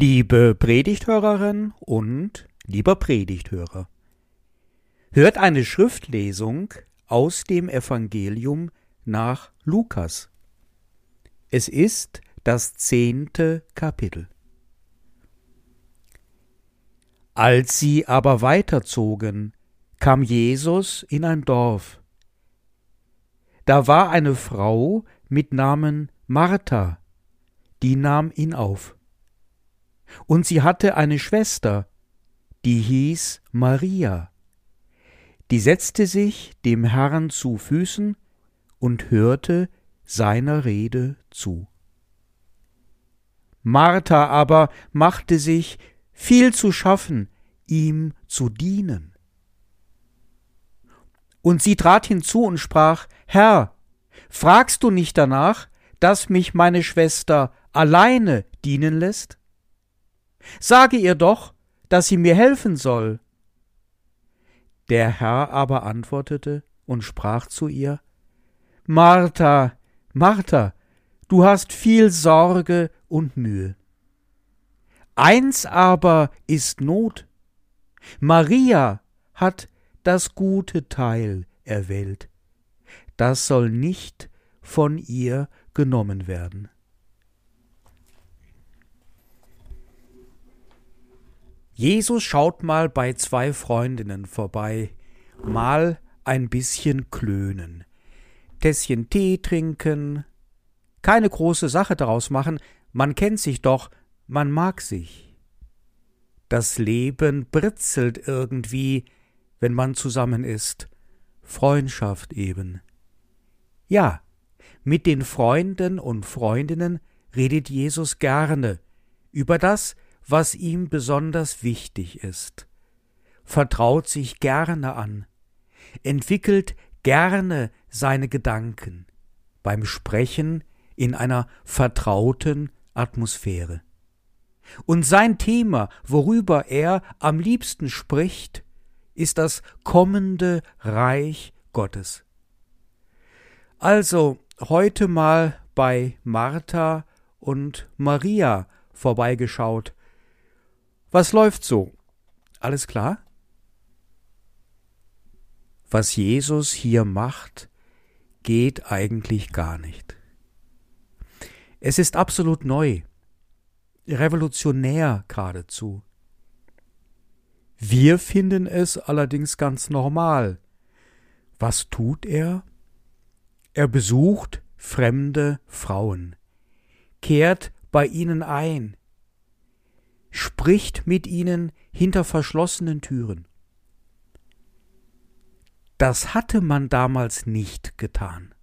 Liebe Predigthörerin und lieber Predigthörer, hört eine Schriftlesung aus dem Evangelium nach Lukas. Es ist das zehnte Kapitel. Als sie aber weiterzogen, kam Jesus in ein Dorf. Da war eine Frau mit Namen Martha, die nahm ihn auf. Und sie hatte eine Schwester, die hieß Maria. Die setzte sich dem Herrn zu Füßen und hörte seiner Rede zu. Martha aber machte sich viel zu schaffen, ihm zu dienen. Und sie trat hinzu und sprach, Herr, fragst du nicht danach, dass mich meine Schwester alleine dienen lässt? Sage ihr doch, dass sie mir helfen soll. Der Herr aber antwortete und sprach zu ihr Martha, Martha, du hast viel Sorge und Mühe. Eins aber ist Not. Maria hat das gute Teil erwählt. Das soll nicht von ihr genommen werden. Jesus schaut mal bei zwei Freundinnen vorbei, mal ein bisschen klönen, Tässchen Tee trinken, keine große Sache daraus machen, man kennt sich doch, man mag sich. Das Leben britzelt irgendwie, wenn man zusammen ist, Freundschaft eben. Ja, mit den Freunden und Freundinnen redet Jesus gerne über das, was ihm besonders wichtig ist, vertraut sich gerne an, entwickelt gerne seine Gedanken beim Sprechen in einer vertrauten Atmosphäre. Und sein Thema, worüber er am liebsten spricht, ist das kommende Reich Gottes. Also heute mal bei Martha und Maria vorbeigeschaut was läuft so? Alles klar? Was Jesus hier macht, geht eigentlich gar nicht. Es ist absolut neu, revolutionär geradezu. Wir finden es allerdings ganz normal. Was tut er? Er besucht fremde Frauen, kehrt bei ihnen ein, spricht mit ihnen hinter verschlossenen Türen. Das hatte man damals nicht getan.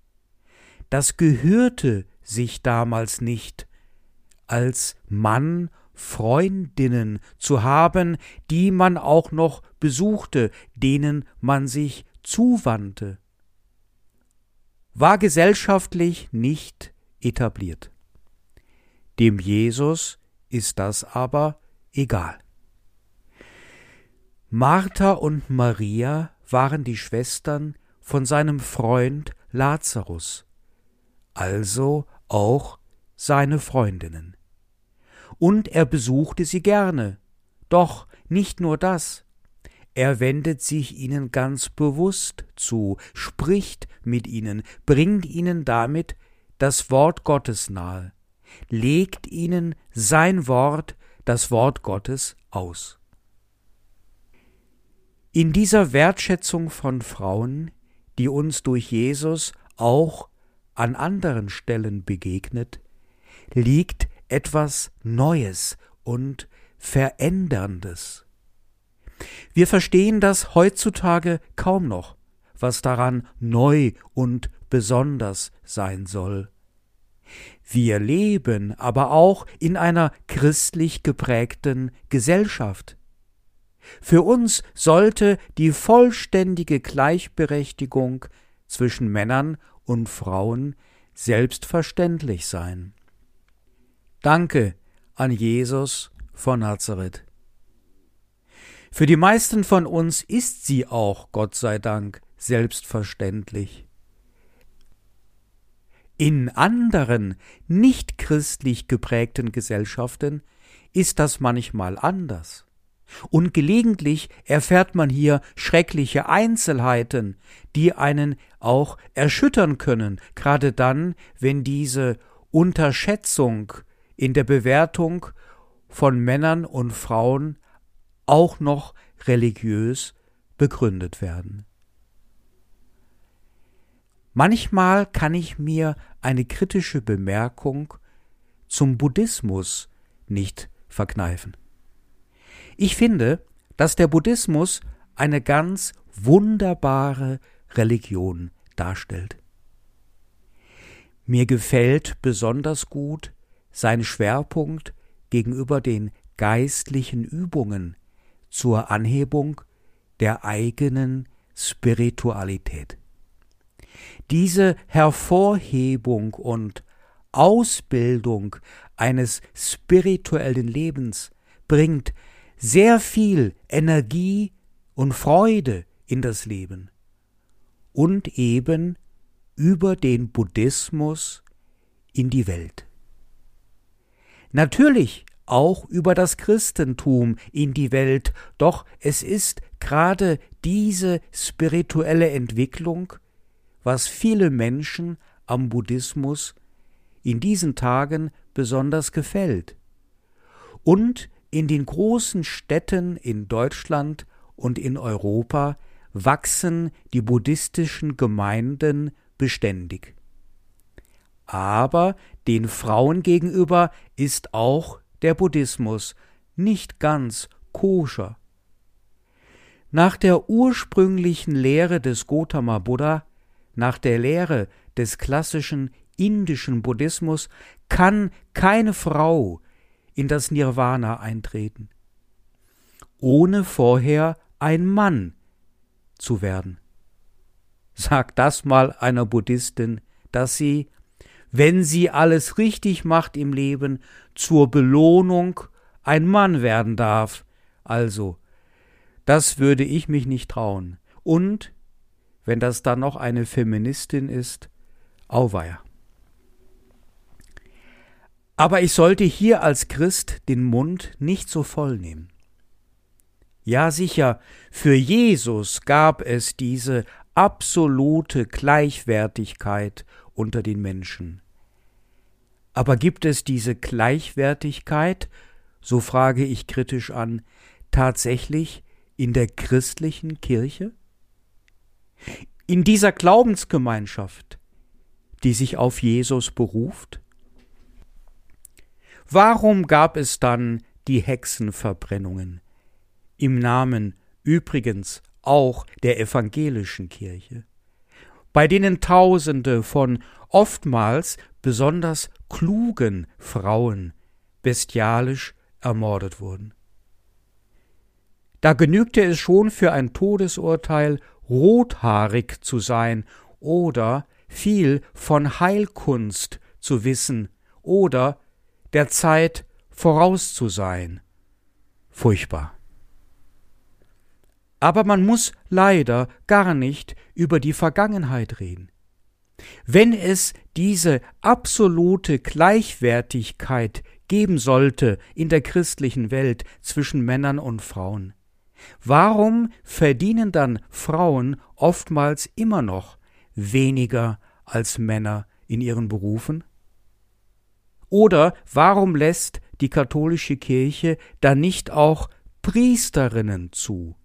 Das gehörte sich damals nicht, als Mann Freundinnen zu haben, die man auch noch besuchte, denen man sich zuwandte, war gesellschaftlich nicht etabliert. Dem Jesus ist das aber egal. Martha und Maria waren die Schwestern von seinem Freund Lazarus, also auch seine Freundinnen. Und er besuchte sie gerne, doch nicht nur das, er wendet sich ihnen ganz bewusst zu, spricht mit ihnen, bringt ihnen damit das Wort Gottes nahe, legt ihnen sein Wort das Wort Gottes aus. In dieser Wertschätzung von Frauen, die uns durch Jesus auch an anderen Stellen begegnet, liegt etwas Neues und Veränderndes. Wir verstehen das heutzutage kaum noch, was daran neu und besonders sein soll. Wir leben aber auch in einer christlich geprägten Gesellschaft. Für uns sollte die vollständige Gleichberechtigung zwischen Männern und Frauen selbstverständlich sein. Danke an Jesus von Nazareth. Für die meisten von uns ist sie auch, Gott sei Dank, selbstverständlich. In anderen, nicht christlich geprägten Gesellschaften ist das manchmal anders. Und gelegentlich erfährt man hier schreckliche Einzelheiten, die einen auch erschüttern können, gerade dann, wenn diese Unterschätzung in der Bewertung von Männern und Frauen auch noch religiös begründet werden. Manchmal kann ich mir eine kritische Bemerkung zum Buddhismus nicht verkneifen. Ich finde, dass der Buddhismus eine ganz wunderbare Religion darstellt. Mir gefällt besonders gut sein Schwerpunkt gegenüber den geistlichen Übungen zur Anhebung der eigenen Spiritualität. Diese Hervorhebung und Ausbildung eines spirituellen Lebens bringt sehr viel Energie und Freude in das Leben und eben über den Buddhismus in die Welt. Natürlich auch über das Christentum in die Welt, doch es ist gerade diese spirituelle Entwicklung, was viele Menschen am Buddhismus in diesen Tagen besonders gefällt. Und in den großen Städten in Deutschland und in Europa wachsen die buddhistischen Gemeinden beständig. Aber den Frauen gegenüber ist auch der Buddhismus nicht ganz koscher. Nach der ursprünglichen Lehre des Gotama Buddha, nach der Lehre des klassischen indischen Buddhismus, kann keine Frau in das Nirvana eintreten, ohne vorher ein Mann zu werden. Sag das mal einer Buddhistin, dass sie wenn sie alles richtig macht im Leben, zur Belohnung ein Mann werden darf. Also, das würde ich mich nicht trauen. Und, wenn das dann noch eine Feministin ist, auweia. Aber ich sollte hier als Christ den Mund nicht so voll nehmen. Ja sicher, für Jesus gab es diese absolute Gleichwertigkeit unter den Menschen. Aber gibt es diese Gleichwertigkeit, so frage ich kritisch an, tatsächlich in der christlichen Kirche? In dieser Glaubensgemeinschaft, die sich auf Jesus beruft? Warum gab es dann die Hexenverbrennungen im Namen übrigens auch der evangelischen Kirche, bei denen Tausende von oftmals besonders klugen Frauen bestialisch ermordet wurden. Da genügte es schon für ein Todesurteil, rothaarig zu sein oder viel von Heilkunst zu wissen oder der Zeit voraus zu sein. Furchtbar. Aber man muss leider gar nicht über die Vergangenheit reden. Wenn es diese absolute Gleichwertigkeit geben sollte in der christlichen Welt zwischen Männern und Frauen, warum verdienen dann Frauen oftmals immer noch weniger als Männer in ihren Berufen? Oder warum lässt die katholische Kirche dann nicht auch Priesterinnen zu?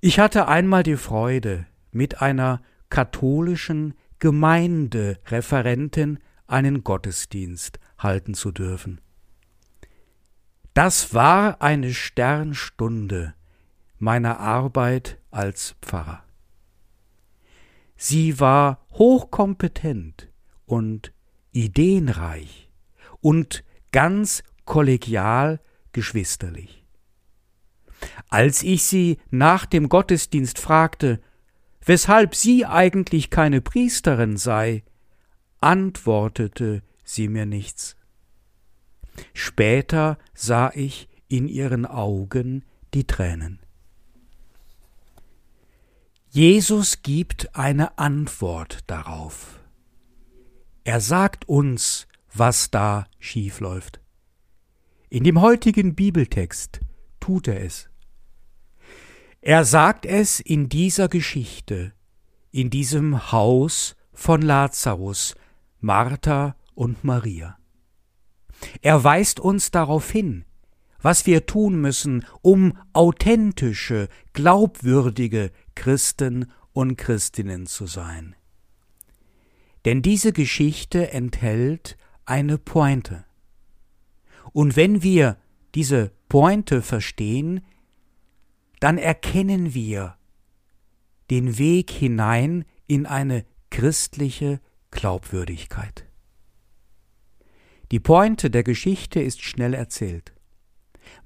Ich hatte einmal die Freude, mit einer katholischen Gemeindereferentin einen Gottesdienst halten zu dürfen. Das war eine Sternstunde meiner Arbeit als Pfarrer. Sie war hochkompetent und ideenreich und ganz kollegial geschwisterlich. Als ich sie nach dem Gottesdienst fragte, weshalb sie eigentlich keine Priesterin sei, antwortete sie mir nichts. Später sah ich in ihren Augen die Tränen. Jesus gibt eine Antwort darauf. Er sagt uns, was da schief läuft. In dem heutigen Bibeltext tut er es. Er sagt es in dieser Geschichte, in diesem Haus von Lazarus, Martha und Maria. Er weist uns darauf hin, was wir tun müssen, um authentische, glaubwürdige Christen und Christinnen zu sein. Denn diese Geschichte enthält eine Pointe. Und wenn wir diese Pointe verstehen, dann erkennen wir den Weg hinein in eine christliche Glaubwürdigkeit. Die Pointe der Geschichte ist schnell erzählt.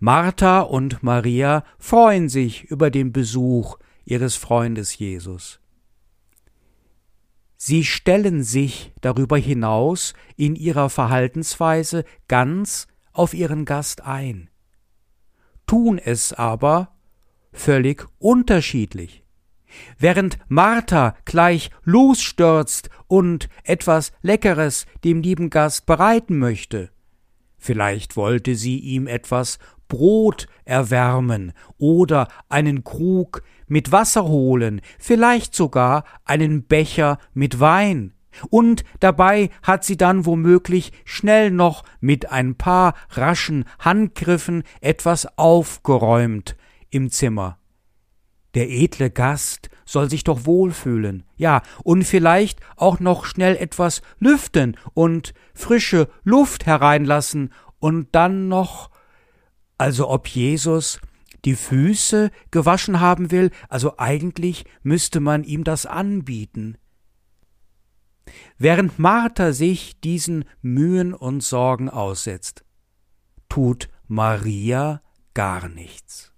Martha und Maria freuen sich über den Besuch ihres Freundes Jesus. Sie stellen sich darüber hinaus in ihrer Verhaltensweise ganz auf ihren Gast ein, tun es aber völlig unterschiedlich. Während Martha gleich losstürzt und etwas Leckeres dem lieben Gast bereiten möchte, vielleicht wollte sie ihm etwas Brot erwärmen oder einen Krug mit Wasser holen, vielleicht sogar einen Becher mit Wein. Und dabei hat sie dann womöglich schnell noch mit ein paar raschen Handgriffen etwas aufgeräumt, im Zimmer. Der edle Gast soll sich doch wohlfühlen, ja, und vielleicht auch noch schnell etwas lüften und frische Luft hereinlassen und dann noch, also ob Jesus die Füße gewaschen haben will, also eigentlich müsste man ihm das anbieten. Während Martha sich diesen Mühen und Sorgen aussetzt, tut Maria gar nichts.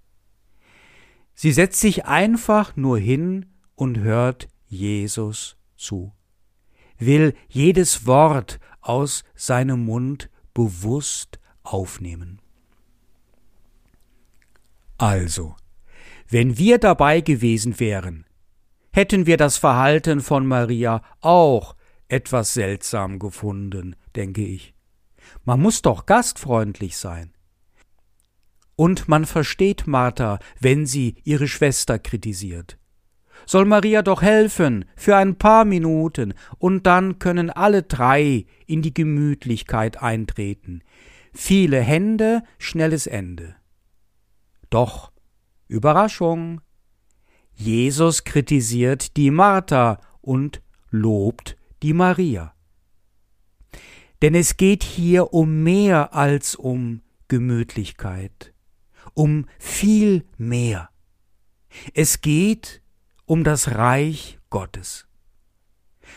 Sie setzt sich einfach nur hin und hört Jesus zu, will jedes Wort aus seinem Mund bewusst aufnehmen. Also, wenn wir dabei gewesen wären, hätten wir das Verhalten von Maria auch etwas seltsam gefunden, denke ich. Man muss doch gastfreundlich sein. Und man versteht Martha, wenn sie ihre Schwester kritisiert. Soll Maria doch helfen, für ein paar Minuten, und dann können alle drei in die Gemütlichkeit eintreten. Viele Hände, schnelles Ende. Doch, Überraschung. Jesus kritisiert die Martha und lobt die Maria. Denn es geht hier um mehr als um Gemütlichkeit um viel mehr. Es geht um das Reich Gottes.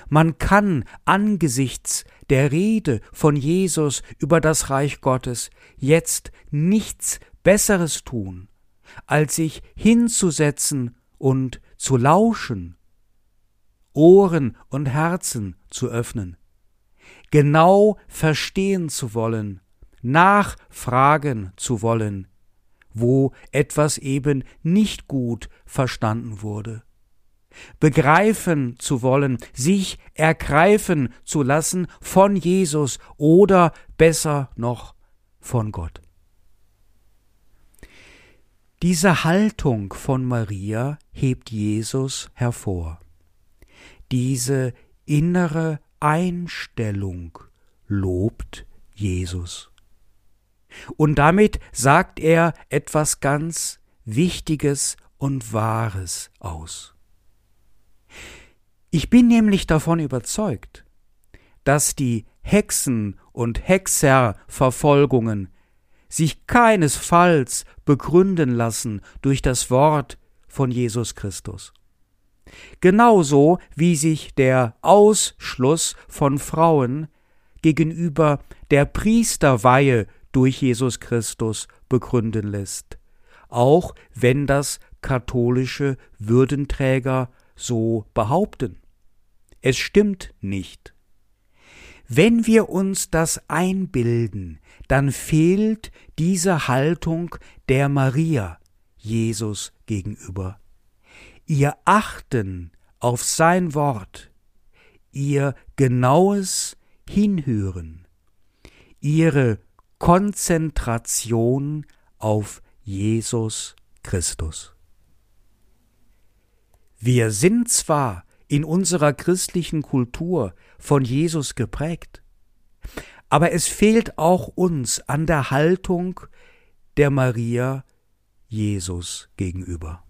Man kann angesichts der Rede von Jesus über das Reich Gottes jetzt nichts Besseres tun, als sich hinzusetzen und zu lauschen, Ohren und Herzen zu öffnen, genau verstehen zu wollen, nachfragen zu wollen, wo etwas eben nicht gut verstanden wurde. Begreifen zu wollen, sich ergreifen zu lassen von Jesus oder besser noch von Gott. Diese Haltung von Maria hebt Jesus hervor. Diese innere Einstellung lobt Jesus. Und damit sagt er etwas ganz Wichtiges und Wahres aus. Ich bin nämlich davon überzeugt, dass die Hexen und Hexerverfolgungen sich keinesfalls begründen lassen durch das Wort von Jesus Christus. Genauso wie sich der Ausschluss von Frauen gegenüber der Priesterweihe durch Jesus Christus begründen lässt, auch wenn das katholische Würdenträger so behaupten. Es stimmt nicht. Wenn wir uns das einbilden, dann fehlt diese Haltung der Maria Jesus gegenüber. Ihr Achten auf sein Wort, ihr genaues Hinhören, ihre Konzentration auf Jesus Christus. Wir sind zwar in unserer christlichen Kultur von Jesus geprägt, aber es fehlt auch uns an der Haltung der Maria Jesus gegenüber.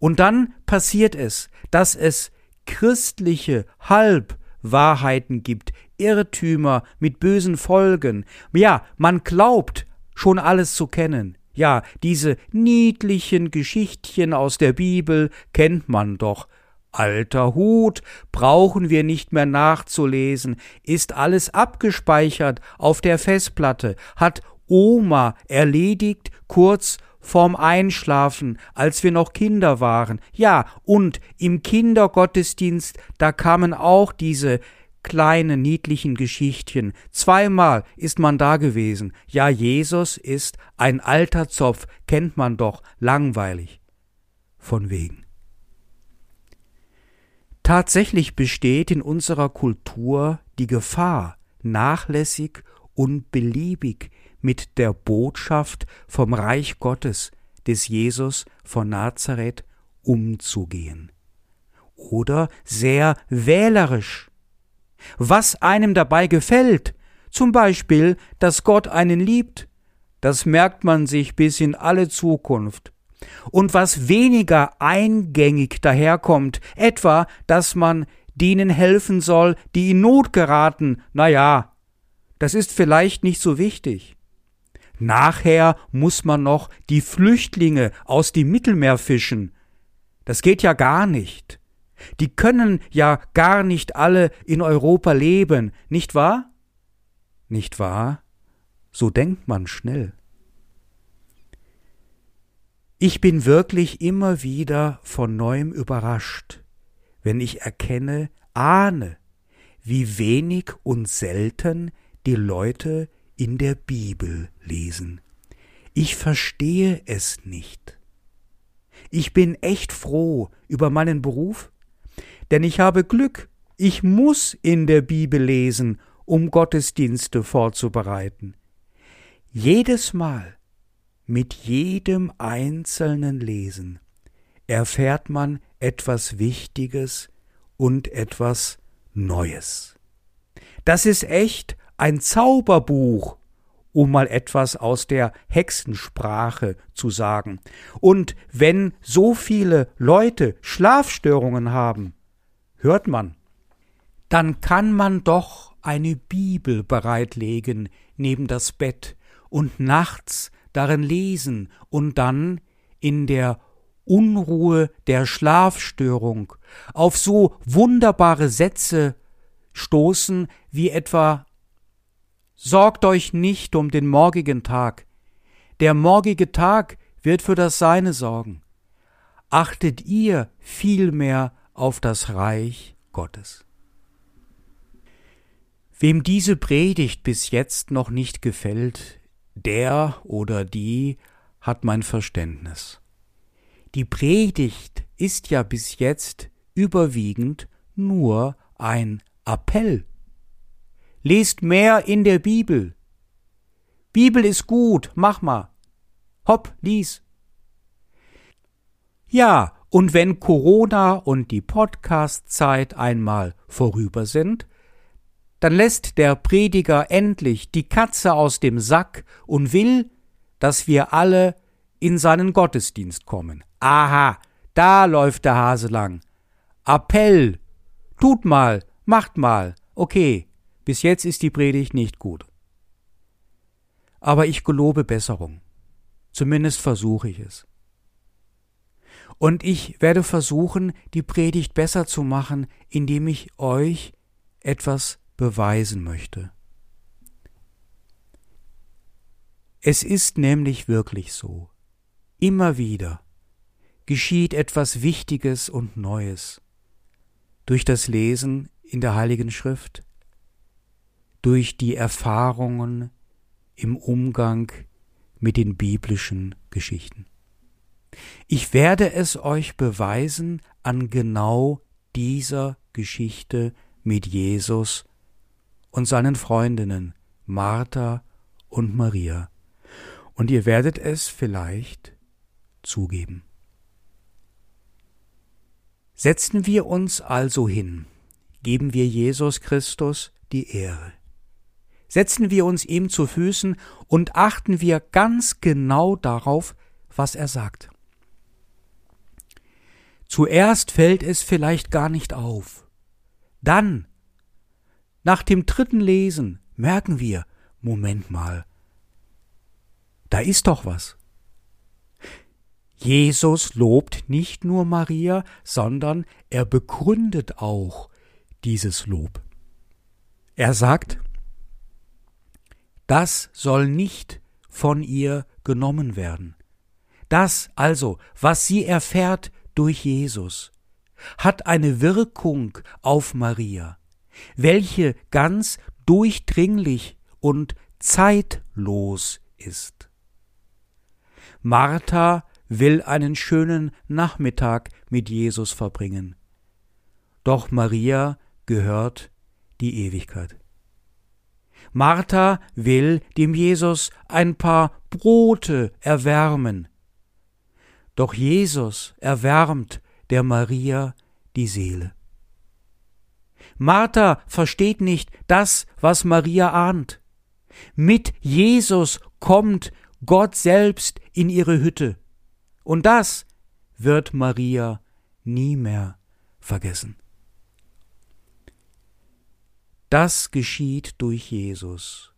Und dann passiert es, dass es christliche Halbwahrheiten gibt, Irrtümer mit bösen Folgen. Ja, man glaubt schon alles zu kennen. Ja, diese niedlichen Geschichtchen aus der Bibel kennt man doch. Alter Hut, brauchen wir nicht mehr nachzulesen, ist alles abgespeichert auf der Festplatte, hat Oma erledigt kurz vorm Einschlafen, als wir noch Kinder waren. Ja, und im Kindergottesdienst, da kamen auch diese kleine niedlichen Geschichtchen. Zweimal ist man da gewesen. Ja, Jesus ist ein alter Zopf, kennt man doch, langweilig. Von wegen. Tatsächlich besteht in unserer Kultur die Gefahr, nachlässig und beliebig mit der Botschaft vom Reich Gottes des Jesus von Nazareth umzugehen. Oder sehr wählerisch. Was einem dabei gefällt, zum Beispiel, dass Gott einen liebt, das merkt man sich bis in alle Zukunft. Und was weniger eingängig daherkommt, etwa, dass man denen helfen soll, die in Not geraten, na ja, das ist vielleicht nicht so wichtig. Nachher muss man noch die Flüchtlinge aus dem Mittelmeer fischen. Das geht ja gar nicht. Die können ja gar nicht alle in Europa leben, nicht wahr? Nicht wahr? So denkt man schnell. Ich bin wirklich immer wieder von neuem überrascht, wenn ich erkenne, ahne, wie wenig und selten die Leute in der Bibel lesen. Ich verstehe es nicht. Ich bin echt froh über meinen Beruf, denn ich habe Glück, ich muss in der Bibel lesen, um Gottesdienste vorzubereiten. Jedes Mal, mit jedem einzelnen Lesen, erfährt man etwas Wichtiges und etwas Neues. Das ist echt ein Zauberbuch, um mal etwas aus der Hexensprache zu sagen. Und wenn so viele Leute Schlafstörungen haben, hört man, dann kann man doch eine Bibel bereitlegen neben das Bett und nachts darin lesen und dann in der Unruhe der Schlafstörung auf so wunderbare Sätze stoßen wie etwa Sorgt euch nicht um den morgigen Tag. Der morgige Tag wird für das Seine sorgen. Achtet ihr vielmehr auf das Reich Gottes. Wem diese Predigt bis jetzt noch nicht gefällt, der oder die hat mein Verständnis. Die Predigt ist ja bis jetzt überwiegend nur ein Appell Lest mehr in der Bibel. Bibel ist gut, mach mal. Hopp, lies. Ja, und wenn Corona und die Podcast-Zeit einmal vorüber sind, dann lässt der Prediger endlich die Katze aus dem Sack und will, dass wir alle in seinen Gottesdienst kommen. Aha, da läuft der Hase lang. Appell. Tut mal, macht mal. Okay. Bis jetzt ist die Predigt nicht gut. Aber ich gelobe Besserung. Zumindest versuche ich es. Und ich werde versuchen, die Predigt besser zu machen, indem ich euch etwas beweisen möchte. Es ist nämlich wirklich so. Immer wieder geschieht etwas Wichtiges und Neues durch das Lesen in der Heiligen Schrift, durch die Erfahrungen im Umgang mit den biblischen Geschichten. Ich werde es euch beweisen an genau dieser Geschichte mit Jesus und seinen Freundinnen Martha und Maria. Und ihr werdet es vielleicht zugeben. Setzen wir uns also hin, geben wir Jesus Christus die Ehre. Setzen wir uns ihm zu Füßen und achten wir ganz genau darauf, was er sagt. Zuerst fällt es vielleicht gar nicht auf. Dann, nach dem dritten Lesen, merken wir, Moment mal, da ist doch was. Jesus lobt nicht nur Maria, sondern er begründet auch dieses Lob. Er sagt, das soll nicht von ihr genommen werden. Das also, was sie erfährt durch Jesus, hat eine Wirkung auf Maria, welche ganz durchdringlich und zeitlos ist. Martha will einen schönen Nachmittag mit Jesus verbringen. Doch Maria gehört die Ewigkeit. Martha will dem Jesus ein paar Brote erwärmen. Doch Jesus erwärmt der Maria die Seele. Martha versteht nicht das, was Maria ahnt. Mit Jesus kommt Gott selbst in ihre Hütte. Und das wird Maria nie mehr vergessen. Das geschieht durch Jesus.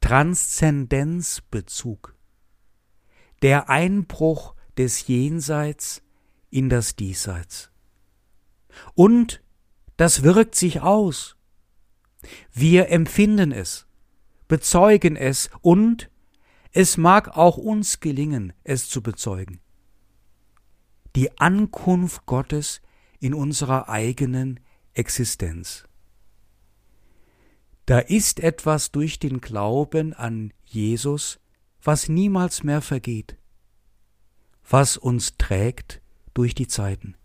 Transzendenzbezug. Der Einbruch des Jenseits in das Diesseits. Und das wirkt sich aus. Wir empfinden es, bezeugen es und es mag auch uns gelingen, es zu bezeugen. Die Ankunft Gottes in unserer eigenen Existenz. Da ist etwas durch den Glauben an Jesus, was niemals mehr vergeht, was uns trägt durch die Zeiten,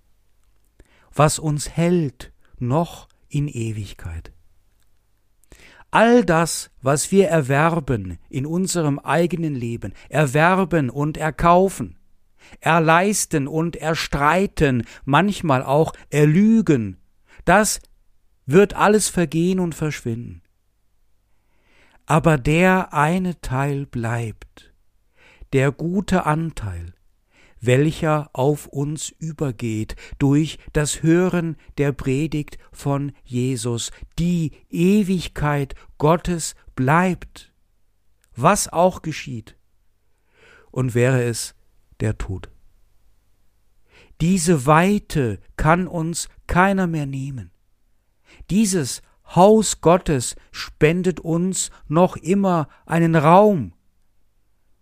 was uns hält noch in Ewigkeit. All das, was wir erwerben in unserem eigenen Leben, erwerben und erkaufen, erleisten und erstreiten, manchmal auch erlügen, das wird alles vergehen und verschwinden. Aber der eine Teil bleibt, der gute Anteil, welcher auf uns übergeht durch das Hören der Predigt von Jesus. Die Ewigkeit Gottes bleibt, was auch geschieht. Und wäre es der Tod. Diese Weite kann uns keiner mehr nehmen. Dieses Haus Gottes spendet uns noch immer einen Raum.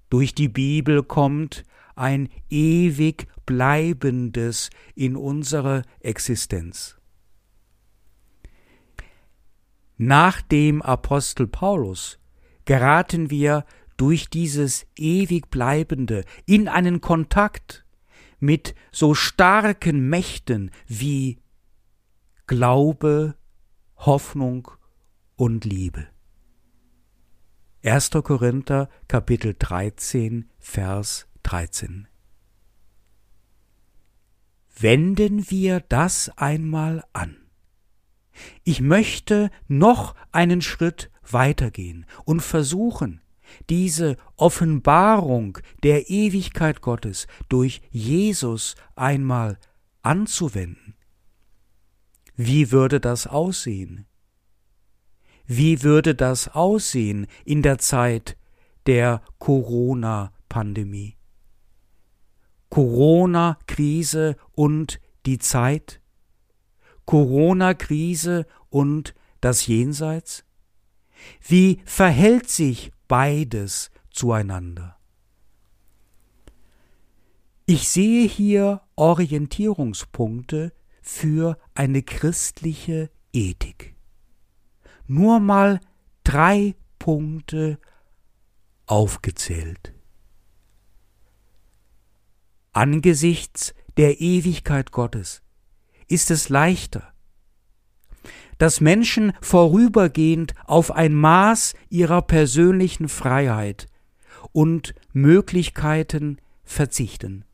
Durch die Bibel kommt ein ewig bleibendes in unsere Existenz. Nach dem Apostel Paulus geraten wir durch dieses ewig bleibende in einen Kontakt mit so starken Mächten wie Glaube, Hoffnung und Liebe. 1. Korinther Kapitel 13 Vers 13. Wenden wir das einmal an. Ich möchte noch einen Schritt weitergehen und versuchen, diese Offenbarung der Ewigkeit Gottes durch Jesus einmal anzuwenden. Wie würde das aussehen? Wie würde das aussehen in der Zeit der Corona-Pandemie? Corona-Krise und die Zeit? Corona-Krise und das Jenseits? Wie verhält sich beides zueinander? Ich sehe hier Orientierungspunkte für eine christliche Ethik. Nur mal drei Punkte aufgezählt angesichts der Ewigkeit Gottes ist es leichter, dass Menschen vorübergehend auf ein Maß ihrer persönlichen Freiheit und Möglichkeiten verzichten,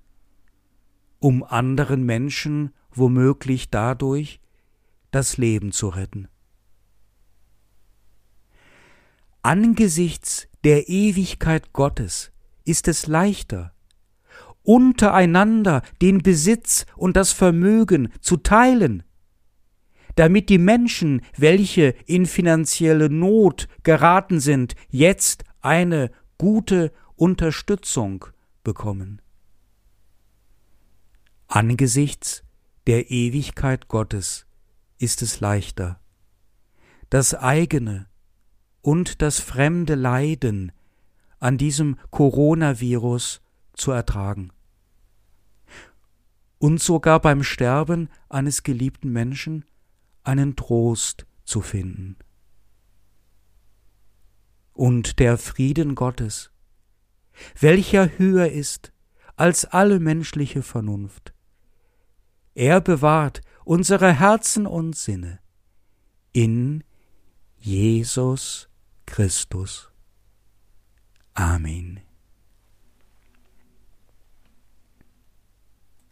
um anderen Menschen womöglich dadurch das Leben zu retten. Angesichts der Ewigkeit Gottes ist es leichter, untereinander den Besitz und das Vermögen zu teilen, damit die Menschen, welche in finanzielle Not geraten sind, jetzt eine gute Unterstützung bekommen. Angesichts der Ewigkeit Gottes ist es leichter, das eigene und das fremde Leiden an diesem Coronavirus zu ertragen. Und sogar beim Sterben eines geliebten Menschen einen Trost zu finden. Und der Frieden Gottes, welcher höher ist als alle menschliche Vernunft, er bewahrt unsere Herzen und Sinne in Jesus Christus. Amen.